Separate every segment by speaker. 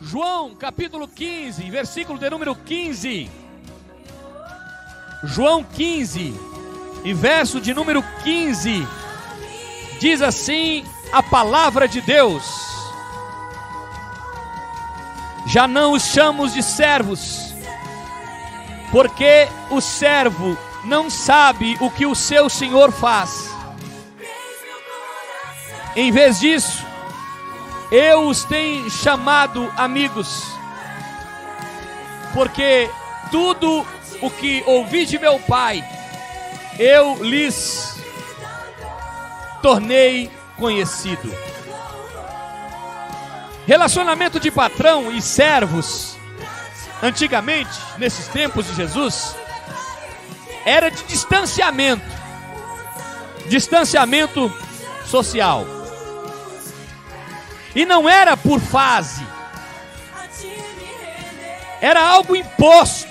Speaker 1: João capítulo 15, versículo de número 15. João 15 e verso de número 15. Diz assim a palavra de Deus: Já não os chamo de servos, porque o servo não sabe o que o seu senhor faz. Em vez disso, eu os tenho chamado amigos, porque tudo o que ouvi de meu pai, eu lhes tornei conhecido. Relacionamento de patrão e servos, antigamente, nesses tempos de Jesus, era de distanciamento, distanciamento social. E não era por fase. Era algo imposto.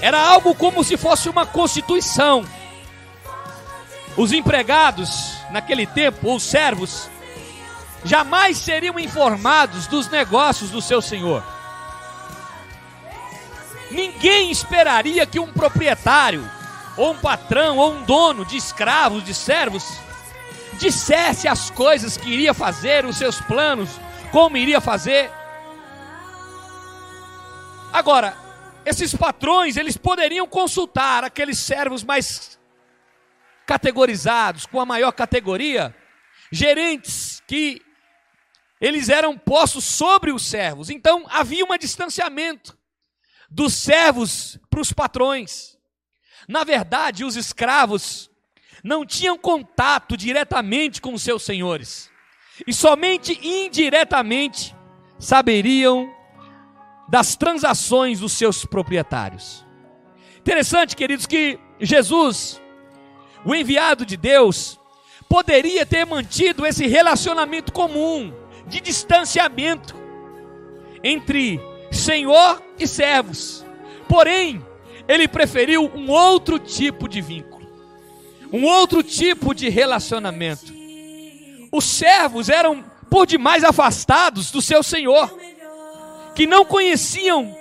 Speaker 1: Era algo como se fosse uma constituição. Os empregados, naquele tempo, ou servos, jamais seriam informados dos negócios do seu senhor. Ninguém esperaria que um proprietário, ou um patrão, ou um dono de escravos, de servos, dissesse as coisas que iria fazer, os seus planos, como iria fazer. Agora, esses patrões, eles poderiam consultar aqueles servos mais categorizados, com a maior categoria, gerentes que eles eram postos sobre os servos. Então havia um distanciamento dos servos para os patrões. Na verdade, os escravos não tinham contato diretamente com seus senhores, e somente indiretamente saberiam das transações dos seus proprietários. Interessante, queridos, que Jesus, o enviado de Deus, poderia ter mantido esse relacionamento comum de distanciamento entre Senhor e servos. Porém, ele preferiu um outro tipo de vínculo, um outro tipo de relacionamento. Os servos eram por demais afastados do seu Senhor, que não conheciam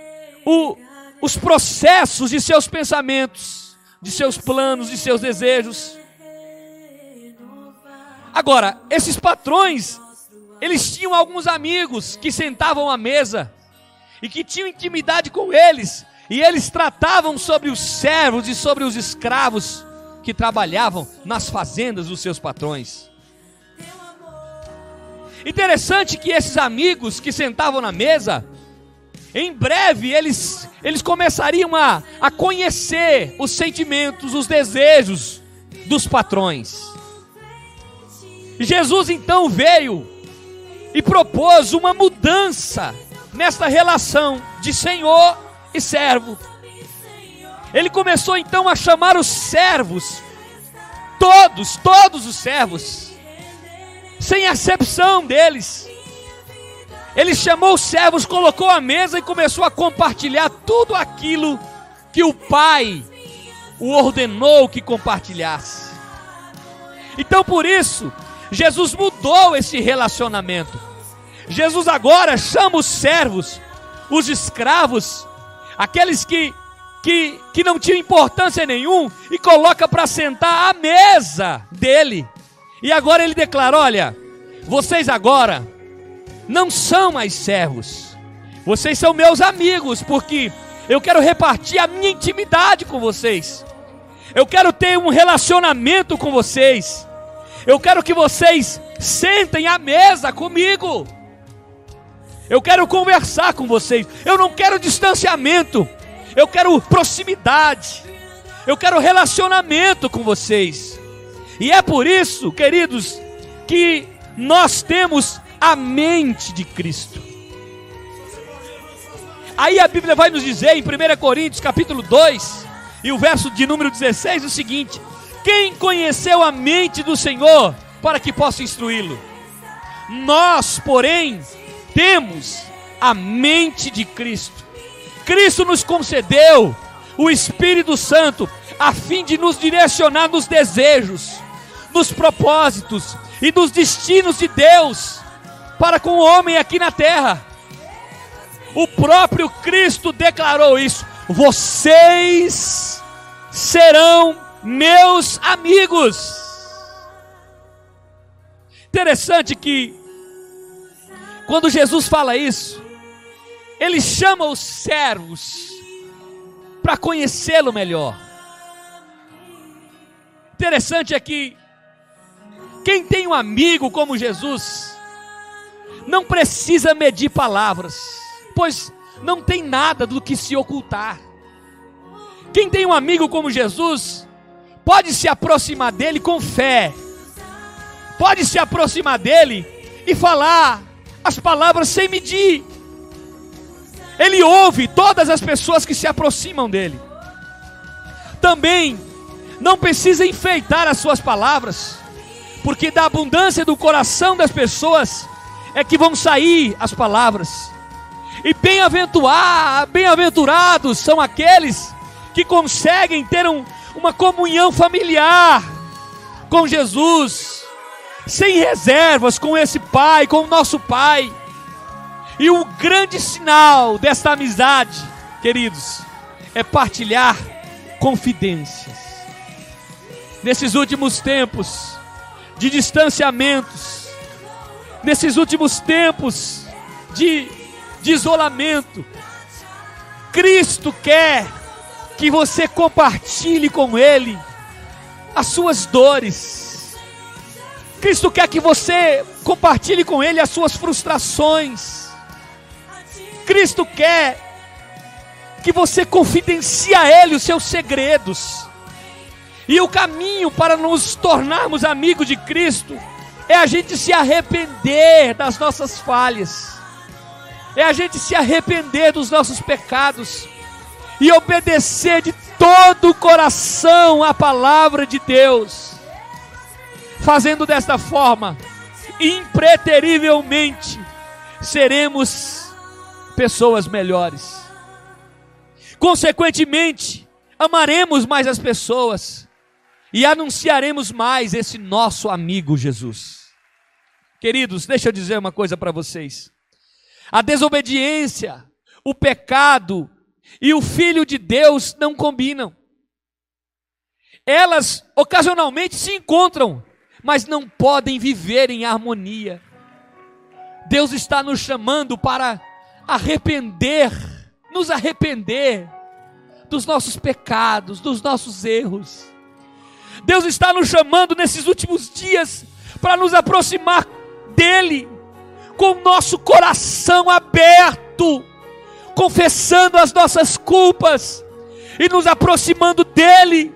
Speaker 1: o, os processos de seus pensamentos, de seus planos, de seus desejos. Agora, esses patrões, eles tinham alguns amigos que sentavam à mesa e que tinham intimidade com eles e eles tratavam sobre os servos e sobre os escravos que trabalhavam nas fazendas dos seus patrões. Interessante que esses amigos que sentavam na mesa, em breve eles, eles começariam a, a conhecer os sentimentos, os desejos dos patrões. Jesus então veio e propôs uma mudança nesta relação de Senhor e servo. Ele começou então a chamar os servos, todos, todos os servos, sem acepção deles. Ele chamou os servos, colocou a mesa e começou a compartilhar tudo aquilo que o Pai o ordenou que compartilhasse. Então por isso, Jesus mudou esse relacionamento. Jesus agora chama os servos, os escravos, aqueles que, que, que não tinham importância nenhum, e coloca para sentar à mesa dele. E agora ele declara: olha, vocês agora não são mais servos, vocês são meus amigos, porque eu quero repartir a minha intimidade com vocês, eu quero ter um relacionamento com vocês, eu quero que vocês sentem à mesa comigo. Eu quero conversar com vocês. Eu não quero distanciamento. Eu quero proximidade. Eu quero relacionamento com vocês. E é por isso, queridos, que nós temos a mente de Cristo. Aí a Bíblia vai nos dizer em 1 Coríntios capítulo 2, e o verso de número 16 o seguinte: Quem conheceu a mente do Senhor para que possa instruí-lo? Nós, porém, temos a mente de Cristo. Cristo nos concedeu o Espírito Santo a fim de nos direcionar nos desejos, nos propósitos e nos destinos de Deus para com o homem aqui na terra. O próprio Cristo declarou isso: vocês serão meus amigos. Interessante que, quando Jesus fala isso, ele chama os servos para conhecê-lo melhor. Interessante é que, quem tem um amigo como Jesus, não precisa medir palavras, pois não tem nada do que se ocultar. Quem tem um amigo como Jesus, pode se aproximar dele com fé, pode se aproximar dele e falar as palavras sem medir. Ele ouve todas as pessoas que se aproximam dele. Também não precisa enfeitar as suas palavras, porque da abundância do coração das pessoas é que vão sair as palavras. E bem-aventurados são aqueles que conseguem ter um, uma comunhão familiar com Jesus, sem reservas com esse Pai, com o nosso Pai. E o grande sinal desta amizade, queridos, é partilhar confidências. Nesses últimos tempos de distanciamentos, nesses últimos tempos de, de isolamento, Cristo quer que você compartilhe com Ele as suas dores. Cristo quer que você compartilhe com Ele as suas frustrações. Cristo quer que você confidencie a Ele os seus segredos. E o caminho para nos tornarmos amigos de Cristo é a gente se arrepender das nossas falhas, é a gente se arrepender dos nossos pecados e obedecer de todo o coração a palavra de Deus. Fazendo desta forma, impreterivelmente, seremos pessoas melhores. Consequentemente, amaremos mais as pessoas e anunciaremos mais esse nosso amigo Jesus. Queridos, deixa eu dizer uma coisa para vocês. A desobediência, o pecado, e o Filho de Deus não combinam. Elas ocasionalmente se encontram, mas não podem viver em harmonia. Deus está nos chamando para arrepender, nos arrepender dos nossos pecados, dos nossos erros. Deus está nos chamando nesses últimos dias para nos aproximar dEle, com o nosso coração aberto confessando as nossas culpas e nos aproximando dEle,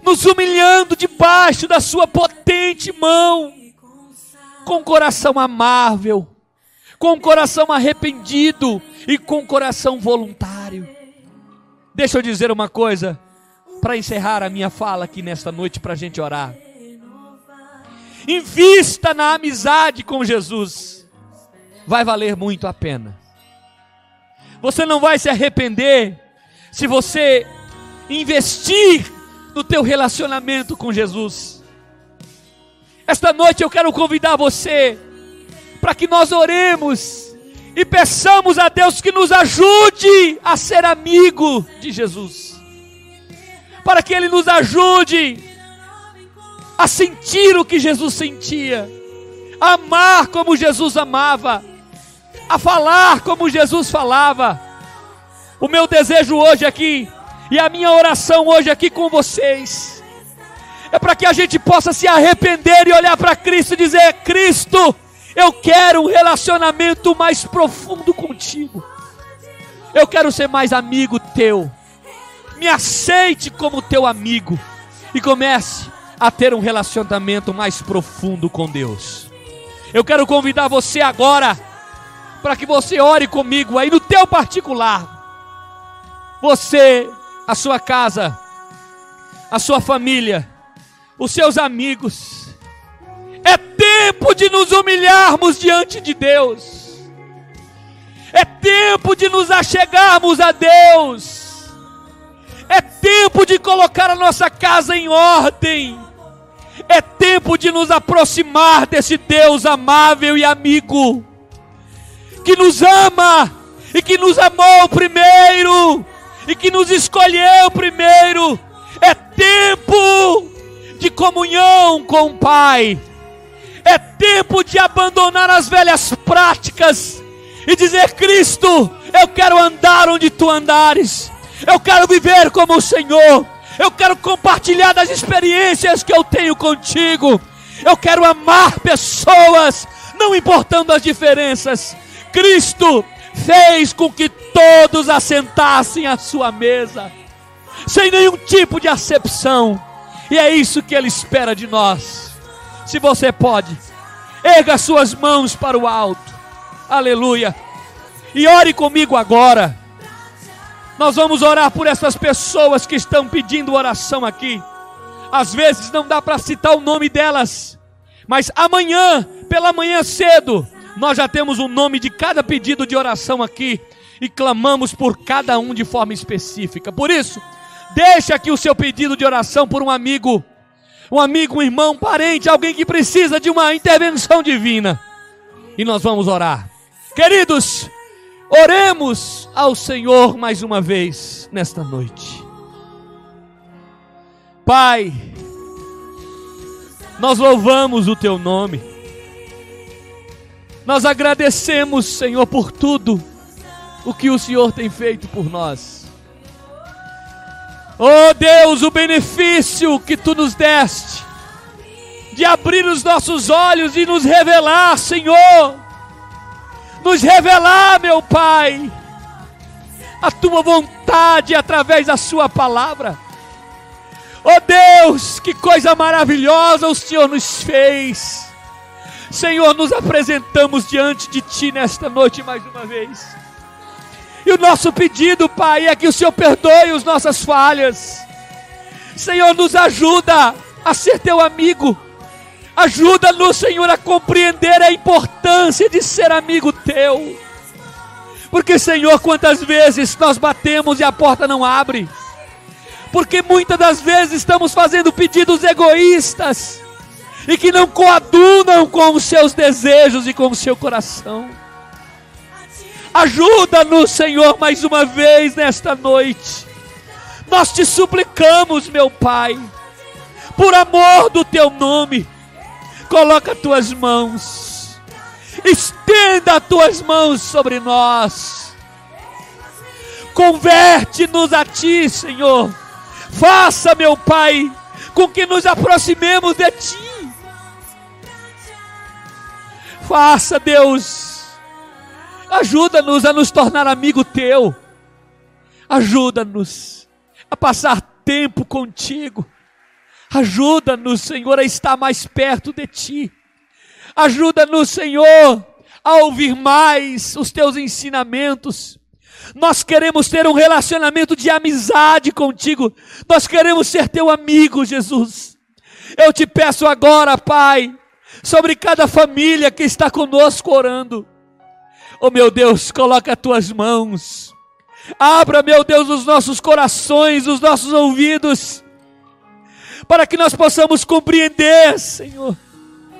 Speaker 1: nos humilhando debaixo da Sua potente mão, com o coração amável, com o coração arrependido e com o coração voluntário. Deixa eu dizer uma coisa para encerrar a minha fala aqui nesta noite para a gente orar. Invista na amizade com Jesus, vai valer muito a pena. Você não vai se arrepender se você investir no teu relacionamento com Jesus. Esta noite eu quero convidar você para que nós oremos e peçamos a Deus que nos ajude a ser amigo de Jesus. Para que ele nos ajude a sentir o que Jesus sentia, a amar como Jesus amava a falar como Jesus falava. O meu desejo hoje aqui e a minha oração hoje aqui com vocês é para que a gente possa se arrepender e olhar para Cristo e dizer: Cristo, eu quero um relacionamento mais profundo contigo. Eu quero ser mais amigo teu. Me aceite como teu amigo e comece a ter um relacionamento mais profundo com Deus. Eu quero convidar você agora para que você ore comigo aí no teu particular. Você, a sua casa, a sua família, os seus amigos. Tempo de nos humilharmos diante de Deus. É tempo de nos achegarmos a Deus. É tempo de colocar a nossa casa em ordem. É tempo de nos aproximar desse Deus amável e amigo que nos ama e que nos amou primeiro, e que nos escolheu primeiro. É tempo de comunhão com o Pai. É tempo de abandonar as velhas práticas e dizer: Cristo, eu quero andar onde tu andares, eu quero viver como o Senhor, eu quero compartilhar das experiências que eu tenho contigo, eu quero amar pessoas, não importando as diferenças. Cristo fez com que todos assentassem à sua mesa, sem nenhum tipo de acepção, e é isso que Ele espera de nós. Se você pode, erga suas mãos para o alto, aleluia, e ore comigo agora. Nós vamos orar por essas pessoas que estão pedindo oração aqui. Às vezes não dá para citar o nome delas, mas amanhã, pela manhã cedo, nós já temos o nome de cada pedido de oração aqui e clamamos por cada um de forma específica. Por isso, deixa aqui o seu pedido de oração por um amigo, um amigo, um irmão, um parente, alguém que precisa de uma intervenção divina. E nós vamos orar. Queridos, oremos ao Senhor mais uma vez nesta noite. Pai, nós louvamos o teu nome. Nós agradecemos, Senhor, por tudo o que o Senhor tem feito por nós. Oh Deus, o benefício que tu nos deste de abrir os nossos olhos e nos revelar, Senhor, nos revelar, meu Pai, a tua vontade através da Sua palavra. Oh Deus, que coisa maravilhosa o Senhor nos fez. Senhor, nos apresentamos diante de Ti nesta noite mais uma vez. E o nosso pedido, Pai, é que o Senhor perdoe as nossas falhas. Senhor, nos ajuda a ser Teu amigo. Ajuda-nos, Senhor, a compreender a importância de ser amigo Teu. Porque, Senhor, quantas vezes nós batemos e a porta não abre. Porque muitas das vezes estamos fazendo pedidos egoístas e que não coadunam com os seus desejos e com o seu coração. Ajuda-nos, Senhor, mais uma vez nesta noite. Nós te suplicamos, meu Pai, por amor do teu nome, coloca as tuas mãos, estenda as tuas mãos sobre nós, converte-nos a ti, Senhor. Faça, meu Pai, com que nos aproximemos de ti Faça, Deus. Ajuda-nos a nos tornar amigo teu. Ajuda-nos a passar tempo contigo. Ajuda-nos, Senhor, a estar mais perto de ti. Ajuda-nos, Senhor, a ouvir mais os teus ensinamentos. Nós queremos ter um relacionamento de amizade contigo. Nós queremos ser teu amigo, Jesus. Eu te peço agora, Pai, sobre cada família que está conosco orando. Oh meu Deus, coloca as tuas mãos. Abra, meu Deus, os nossos corações, os nossos ouvidos, para que nós possamos compreender, Senhor,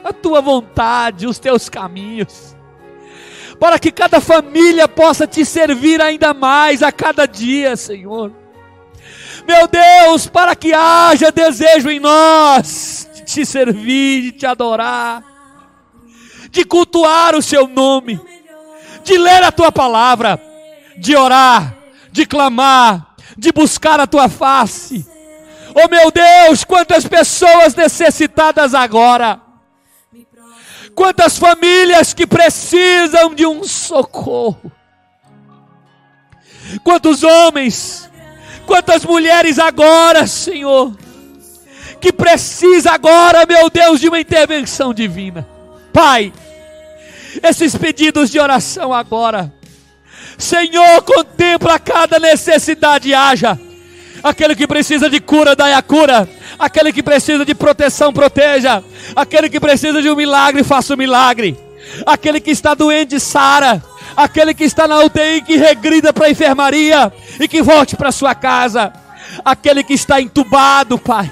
Speaker 1: a tua vontade, os teus caminhos, para que cada família possa te servir ainda mais a cada dia, Senhor. Meu Deus, para que haja desejo em nós te servir, de te adorar, de cultuar o seu nome, de ler a tua palavra, de orar, de clamar, de buscar a tua face. Oh meu Deus, quantas pessoas necessitadas agora. Quantas famílias que precisam de um socorro. Quantos homens, quantas mulheres agora, Senhor, que precisa agora, meu Deus, de uma intervenção divina. Pai, esses pedidos de oração agora. Senhor, contempla cada necessidade haja. Aquele que precisa de cura, dai a cura. Aquele que precisa de proteção, proteja. Aquele que precisa de um milagre, faça o um milagre. Aquele que está doente, sara. Aquele que está na UTI, que regrida para a enfermaria e que volte para sua casa. Aquele que está entubado, Pai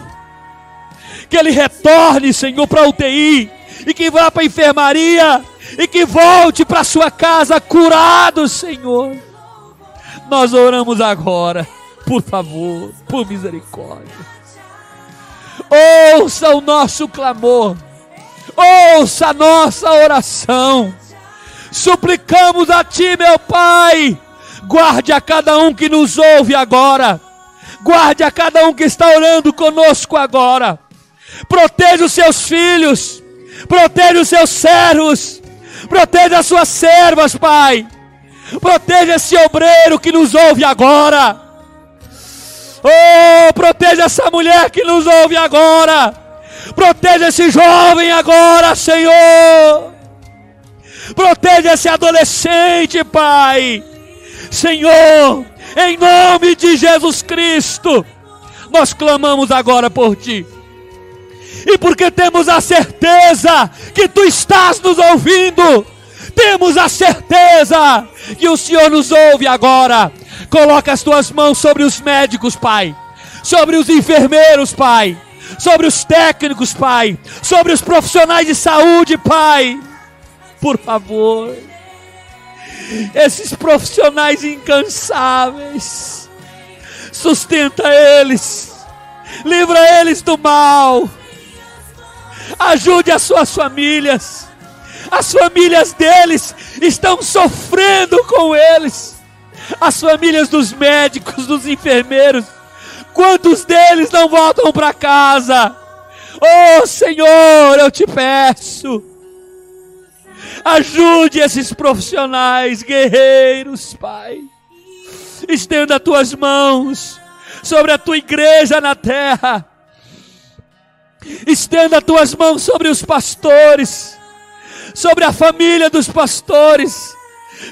Speaker 1: que ele retorne, Senhor, para a UTI, e que vá para a enfermaria, e que volte para sua casa curado, Senhor. nós oramos agora. Por favor, por misericórdia. Ouça o nosso clamor. Ouça a nossa oração. Suplicamos a Ti, meu Pai. Guarde a cada um que nos ouve agora. Guarde a cada um que está orando conosco agora. Proteja os seus filhos. Proteja os seus servos. Proteja as suas servas, Pai. Proteja esse obreiro que nos ouve agora. Oh, proteja essa mulher que nos ouve agora. Proteja esse jovem agora, Senhor. Proteja esse adolescente, Pai. Senhor, em nome de Jesus Cristo, nós clamamos agora por Ti. E porque temos a certeza que Tu estás nos ouvindo, temos a certeza que o Senhor nos ouve agora. Coloca as tuas mãos sobre os médicos, Pai, sobre os enfermeiros, Pai, sobre os técnicos, Pai, sobre os profissionais de saúde, Pai. Por favor, esses profissionais incansáveis, sustenta eles, livra eles do mal, ajude as suas famílias as famílias deles estão sofrendo com eles. As famílias dos médicos, dos enfermeiros. Quantos deles não voltam para casa? Oh Senhor, eu te peço. Ajude esses profissionais, guerreiros, Pai. Estenda as tuas mãos sobre a tua igreja na terra. Estenda as tuas mãos sobre os pastores sobre a família dos pastores,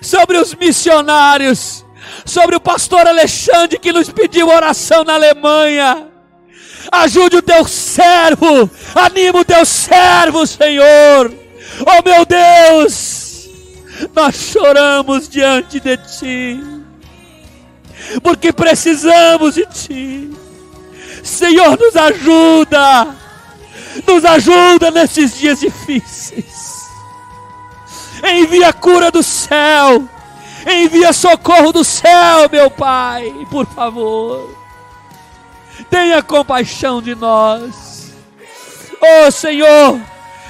Speaker 1: sobre os missionários, sobre o pastor Alexandre que nos pediu oração na Alemanha. Ajude o teu servo, anima o teu servo, Senhor. Oh meu Deus, nós choramos diante de Ti, porque precisamos de Ti. Senhor, nos ajuda, nos ajuda nesses dias difíceis envia cura do céu, envia socorro do céu, meu Pai, por favor. Tenha compaixão de nós. Oh Senhor,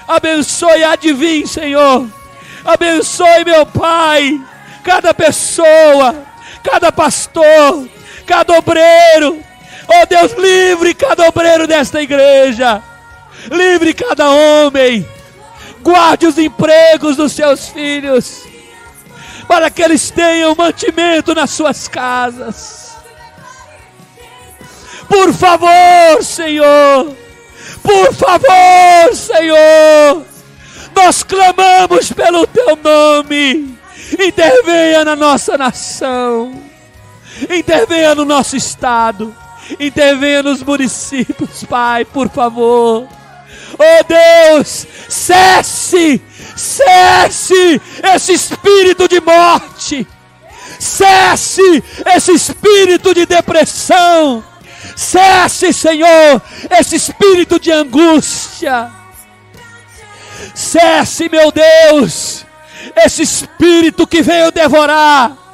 Speaker 1: abençoe, adivinhe, Senhor. Abençoe, meu Pai, cada pessoa, cada pastor, cada obreiro. Oh Deus, livre cada obreiro desta igreja. Livre cada homem. Guarde os empregos dos seus filhos, para que eles tenham mantimento nas suas casas. Por favor, Senhor, por favor, Senhor, nós clamamos pelo Teu nome, intervenha na nossa nação, intervenha no nosso estado, intervenha nos municípios, Pai, por favor Oh Deus, cesse, cesse esse espírito de morte, cesse esse espírito de depressão, cesse, Senhor, esse espírito de angústia, cesse, meu Deus, esse espírito que veio devorar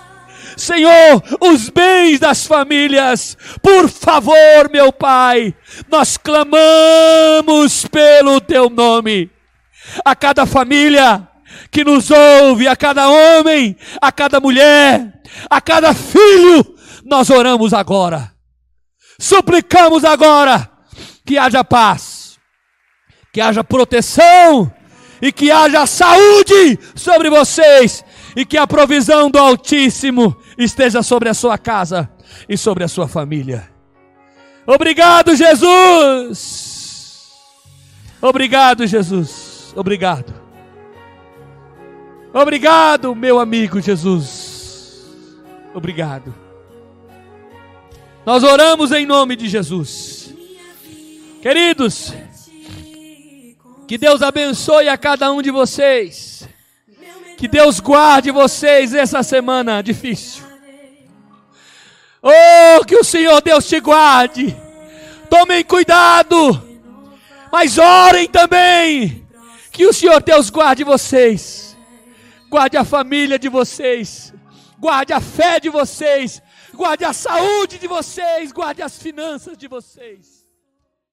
Speaker 1: Senhor, os bens das famílias. Por favor, meu Pai, nós clamamos pelo Teu nome. A cada família que nos ouve, a cada homem, a cada mulher, a cada filho, nós oramos agora. Suplicamos agora que haja paz, que haja proteção e que haja saúde sobre vocês e que a provisão do Altíssimo esteja sobre a sua casa e sobre a sua família. Obrigado, Jesus. Obrigado, Jesus. Obrigado. Obrigado, meu amigo Jesus. Obrigado. Nós oramos em nome de Jesus. Queridos, que Deus abençoe a cada um de vocês. Que Deus guarde vocês essa semana difícil. Oh, que o Senhor Deus te guarde. Tomem cuidado. Mas orem também. Que o Senhor Deus guarde vocês. Guarde a família de vocês. Guarde a fé de vocês. guarde a saúde de vocês, guarde as finanças de vocês.